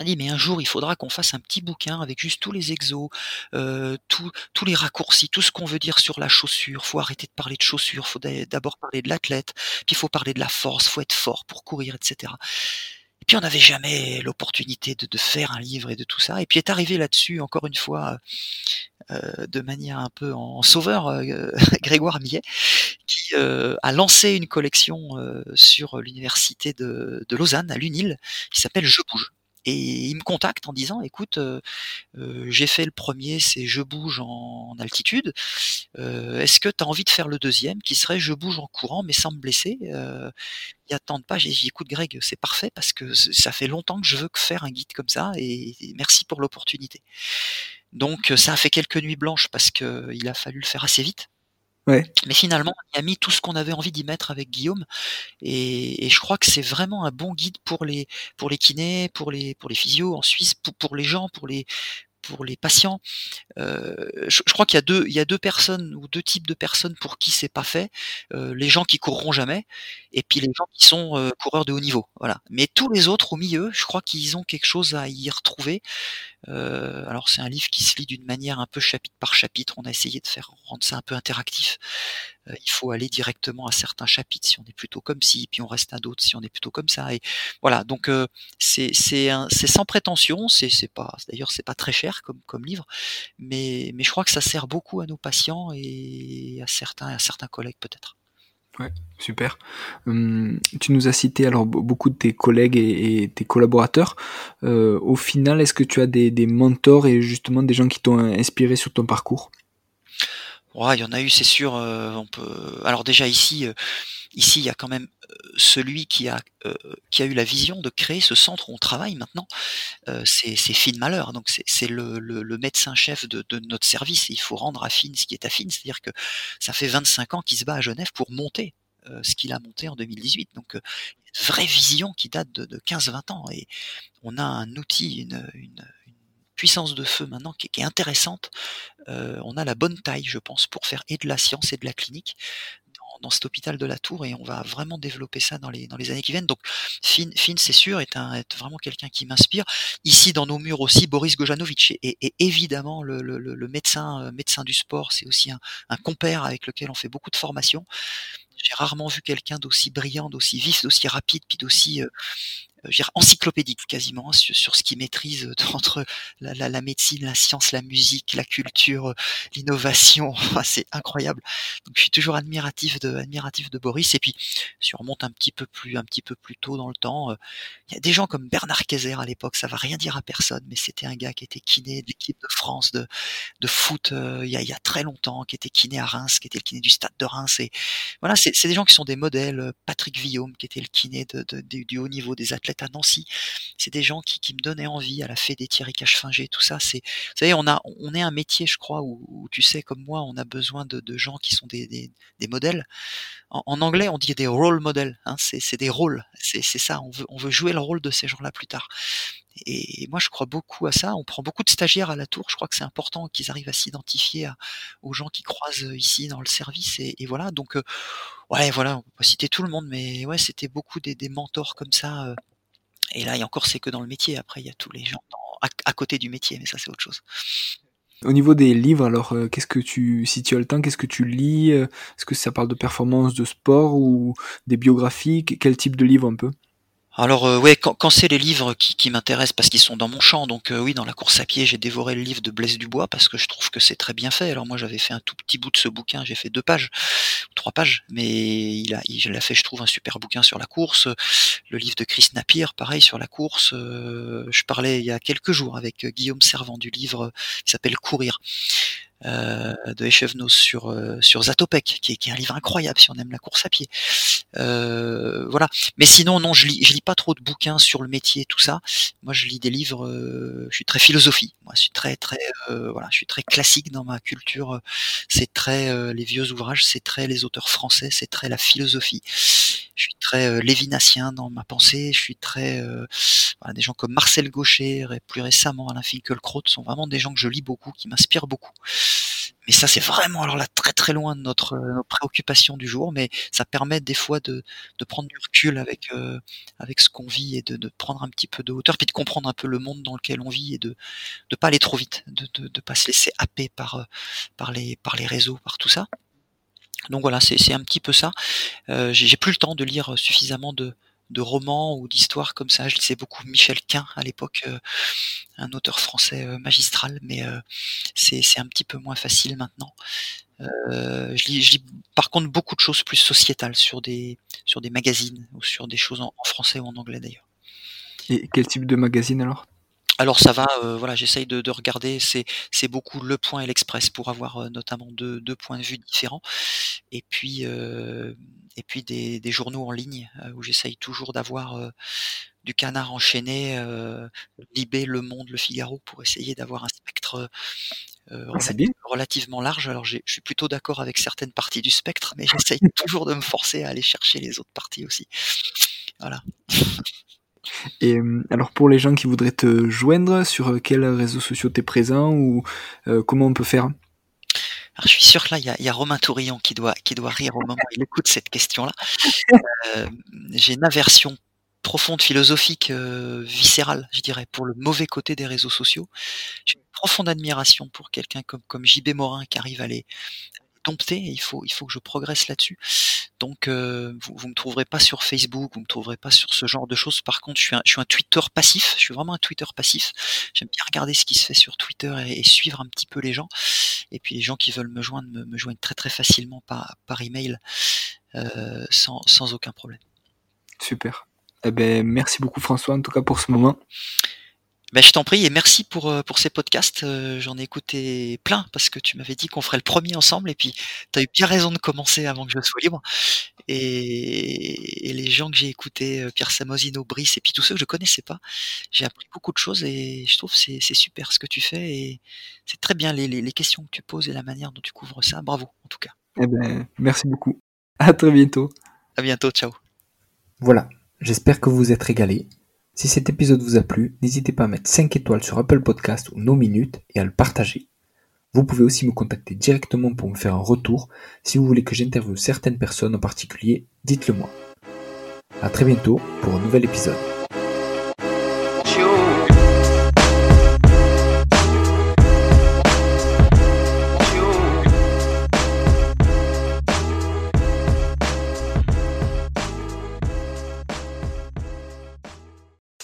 On dit: «Mais un jour, il faudra qu'on fasse un petit bouquin avec juste tous les exos, heu, tous tous les raccourcis, tout ce qu'on veut dire sur la chaussure. Faut arrêter de parler de chaussures, faut d'a d'abord parler de l'athlète, puis il faut parler de la force, faut être fort pour courir et cetera» et puis on n'avait jamais l'opportunité de de faire un livre et de tout ça. Et puis est arrivé là-dessus encore une fois, heu, de manière un peu en sauveur, heu, *laughs* Grégoire Millet qui, heu, a lancé une collection, heu, sur l'université de de Lausanne, à l'UNIL, qui s'appelle Je bouge et il me contacte en disant: «Écoute, heu heu, j'ai fait le 1er, c'est Je bouge en altitude, heu, est-ce que tu as envie de faire le 2e qui serait Je bouge en courant mais sans me blesser?» il y a tant de pages et j'ai dit: «Écoute Greg, c'est parfait parce que ça fait longtemps que je veux faire un guide comme ça et merci pour l'opportunité». Donc ça a fait quelques nuits blanches parce qu'il a fallu le faire assez vite Mais finalement, on y a mis tout ce qu'on avait envie d'y mettre avec Guillaume et et je crois que c'est vraiment un bon guide pour les pour les kinés, pour les pour les physios en Suisse, pou pour les gens, pour les pour les patients. Heu, je je crois qu'il y a 2 il y a 2 personnes ou 2 types de personnes pour qui c'est pas fait, heu, les gens qui courront jamais et puis les gens qui sont, heu, coureurs de haut niveau, voilà. Mais tous les autres au milieu, je crois qu'ils ont quelque chose à y retrouver. Heu, alors c'est un livre qui se lit d'une manière un peu chapitre par chapitre, on a essayé de faire rendre ça un peu interactif. Heu, il faut aller directement à certains chapitres si on est plutôt comme ci, puis on reste à d'autres si on est plutôt comme ça et voilà donc heu, c'est sans prétention, c'est pas d'ailleurs c'est pas très cher comme comme livre, mais mais je crois que ça sert beaucoup à nos patients et à certains à certains collègues peut-être. Ouais, super. Hem, tu nous as cité alors beau beaucoup de tes collègues et tes collaborateurs. Heu, au final, est-ce que tu as des mentors et justement des gens qui t'ont inspiré sur ton parcours? Il y en a eu, c'est sûr, heu, on peut alors déjà ici, heu, ici il y a quand même, heu, celui qui a, eu la vision de créer ce centre où on travaille maintenant, c'est Finn Mahler, donc c'est le le le médecin chef de notre service il faut rendre à Finn ce qui est à Finn. C'est-à-dire que ça fait 25 ans qu'il se bat à Genève pour monter, ce qu'il a monté en 2018 donc une vraie vision qui date de de 15-20 ans et on a un outil, une puissance de feu maintenant qui est est intéressante. Heu, on a la bonne taille, je pense, pour faire et de la science et de la clinique dans cet hôpital de la Tour et on va vraiment développer ça dans les dans les années qui viennent donc Finn Finn, c'est sûr, est un est vraiment quelqu'un qui m'inspire. Ici, dans nos murs aussi, Boris Gojanovic et et évidemment le le le médecin, heu, médecin du sport, c'est aussi un un compère avec lequel on fait beaucoup de formations. j'ai rarement vu quelqu'un d'aussi brillant, d'aussi vif, d'aussi rapide, puis d'aussi, euh, je encyclopédique quasiment sur, sur ce qu'il maîtrise euh, *laughs* entre la, la, la, médecine, la science, la musique, la culture, euh, l'innovation. *laughs* c'est incroyable. Donc je suis toujours admiratif de admiratif de Boris. Et puis si on remonte un petit peu plus un petit peu plus tôt dans le temps, il y a des gens comme Bernard Kayser à l'époque. Ça va rien dire à personne, mais c'était un gars qui était kiné de l'équipe de France de de foot il, y a, y a très longtemps, qui était kiné à Reims, qui était le kiné du stade de Reims. Et voilà, c'est des gens qui sont des modèles. Patrick Villaume, qui était le kiné de, de, du haut niveau des athlètes à Nancy. C'est des gens qui, me donnaient envie à la fée des Thierry Cachefinger, tout ça. C'est, vous savez, on a, on est un métier, je crois, où, tu sais, comme moi, on a besoin de, gens qui sont des, modèles. En, anglais, on dit des role models. Hein, c'est, des rôles. C'est, ça. On veut, on veut jouer le rôle de ces gens-là plus tard. Et moi, je crois beaucoup à ça. On prend beaucoup de stagiaires à la tour. Je crois que c'est important qu'ils arrivent à s'identifier aux gens qui croisent ici dans le service. Et, voilà. Donc, euh, ouais, voilà. On citer tout le monde, mais ouais, c'était beaucoup des, des mentors comme ça. Euh, et là, encore, c'est que dans le métier. Après, il y a tous les gens à, côté du métier, mais ça, c'est autre chose. Au niveau des livres, alors, euh, qu'est-ce que tu, si tu as le temps, qu'est-ce que tu lis euh, Est-ce que ça parle de performance, de sport ou des biographies? Quel type de livre un peu? Alors euh, quand, quand c'est les livres qui, qui m'intéressent parce qu'ils sont dans mon champ, donc euh, oui, dans la course à pied, j'ai dévoré le livre de Blaise Dubois parce que je trouve que c'est très bien fait. Alors moi, j'avais fait un tout petit bout de ce bouquin, j'ai fait deux pages, trois pages, mais il a, il a fait, je trouve, un super bouquin sur la course. Le livre de Chris Napier, pareil sur la course. Euh, je parlais il y a quelques jours avec Guillaume Servant du livre qui s'appelle Courir. Euh, de Echevnos sur euh, sur Zatopek, qui est, qui est, un livre incroyable si on aime la course à pied. Euh, voilà. Mais sinon, non, je lis, je lis pas trop de bouquins sur le métier, tout ça. Moi, je lis des livres. je suis très philosophie. Moi, je suis très très voilà, je suis très classique dans ma culture. C'est très les vieux ouvrages, c'est très les auteurs français, c'est très la philosophie. Je suis très lévinatien dans ma pensée. Je suis très voilà, des gens comme Marcel Gaucher et plus récemment Alain Finkielkraut sont vraiment des gens que je lis beaucoup, qui m'inspirent beaucoup. Mais ça, c'est vraiment alors là très très loin de notre, euh, préoccupation du jour, mais ça permet des fois de, de prendre du recul avec euh, avec ce qu'on vit et de, de, prendre un petit peu de hauteur, puis de comprendre un peu le monde dans lequel on vit et de de pas aller trop vite, de de, de pas se laisser happer par euh, par les par les réseaux, par tout ça. Donc voilà, c'est un petit peu ça. Euh, J'ai plus le temps de lire suffisamment de romans ou d'histoires comme ça. Je lisais beaucoup Michel Quint à l'époque, euh, un auteur français euh, magistral, mais c'est un petit peu moins facile maintenant. je, lis, par contre beaucoup de choses plus sociétales sur des sur des magazines ou sur des choses en, français ou en anglais d'ailleurs. Et quel type de magazine alors? Alors ça va, voilà, j'essaye de, de, regarder. C'est c'est beaucoup Le Point et l'Express pour avoir notamment deux, deux points de vue différents. Et puis et puis des, des, journaux en ligne euh, où j'essaye toujours d'avoir euh, du canard enchaîné, euh, Libé, Le Monde, Le Figaro, pour essayer d'avoir un spectre euh, ah, relativement large. Alors je suis plutôt d'accord avec certaines parties du spectre, mais *laughs* j'essaye *laughs* toujours de me forcer à aller chercher les autres parties aussi. Voilà. Et alors pour les gens qui voudraient te joindre, sur quels réseaux sociaux tu es présent ou comment on peut faire? Alors, je suis sûr que là, il y a, y a, Romain Tourillon qui doit, qui doit rire au moment où il écoute cette question-là. *laughs* Euh, J'ai une aversion profonde, philosophique, euh, viscérale, je dirais, pour le mauvais côté des réseaux sociaux. J'ai une profonde admiration pour quelqu'un comme, comme JB Morin qui arrive à les, dompter il faut, il faut que je progresse là-dessus. Donc, euh, vous, vous me trouverez pas sur Facebook, vous me trouverez pas sur ce genre de choses. Par contre, je suis un, Twitter passif. Je suis vraiment un Twitter passif. J'aime bien regarder ce qui se fait sur Twitter et, suivre un petit peu les gens. Et puis les gens qui veulent me joindre me, me joignent très très facilement par, par email euh, sans, sans aucun problème. Super. Eh ben, merci beaucoup François en tout cas pour ce moment. Ben, je t'en prie et merci pour, euh, pour ces podcasts. Euh, j'en ai écouté plein parce que tu m'avais dit qu'on ferait le premier ensemble et puis tu as eu bien raison de commencer avant que je sois libre. Et, les gens que j'ai écoutés, euh, Pierre Samosino, Brice et puis tous ceux que je connaissais pas, j'ai appris beaucoup de choses et je trouve c'est c'est super ce que tu fais et c'est très bien les, les, les, questions que tu poses et la manière dont tu couvres ça. Bravo en tout cas. Eh ben, merci beaucoup. À très bientôt. À bientôt. Ciao. Voilà. J'espère que vous êtes régalés si cet épisode vous a plu, n'hésitez pas à mettre 5 étoiles sur Apple Podcast ou nos minutes et à le partager. Vous pouvez aussi me contacter directement pour me faire un retour. Si vous voulez que j'interviewe certaines personnes en particulier, dites-le moi. A très bientôt pour un nouvel épisode.